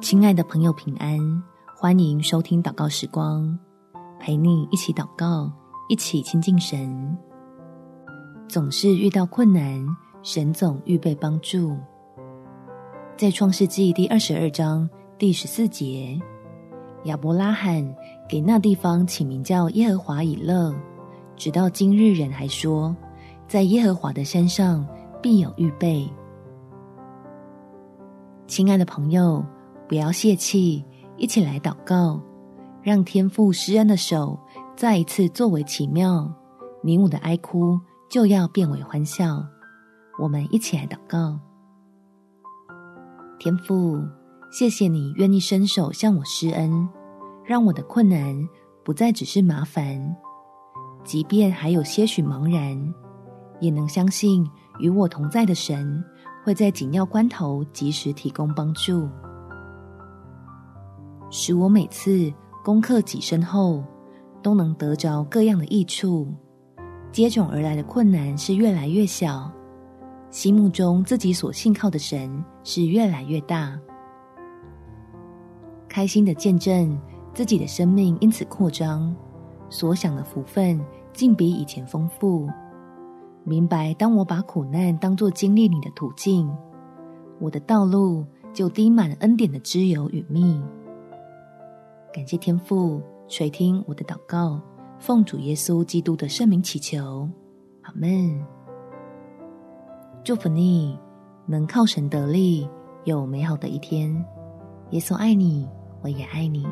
亲爱的朋友，平安！欢迎收听祷告时光，陪你一起祷告，一起亲近神。总是遇到困难，神总预备帮助。在创世纪第二十二章第十四节，亚伯拉罕给那地方起名叫耶和华以勒，直到今日，人还说，在耶和华的山上必有预备。亲爱的朋友。不要泄气，一起来祷告，让天父施恩的手再一次作为奇妙，你我的哀哭就要变为欢笑。我们一起来祷告，天父，谢谢你愿意伸手向我施恩，让我的困难不再只是麻烦，即便还有些许茫然，也能相信与我同在的神会在紧要关头及时提供帮助。使我每次攻克己身后，都能得着各样的益处，接踵而来的困难是越来越小，心目中自己所信靠的神是越来越大。开心的见证自己的生命因此扩张，所享的福分竟比以前丰富。明白，当我把苦难当作经历你的途径，我的道路就滴满恩典的脂油与蜜。感谢天父垂听我的祷告，奉主耶稣基督的圣名祈求，阿门。祝福你能靠神得力，有美好的一天。耶稣爱你，我也爱你。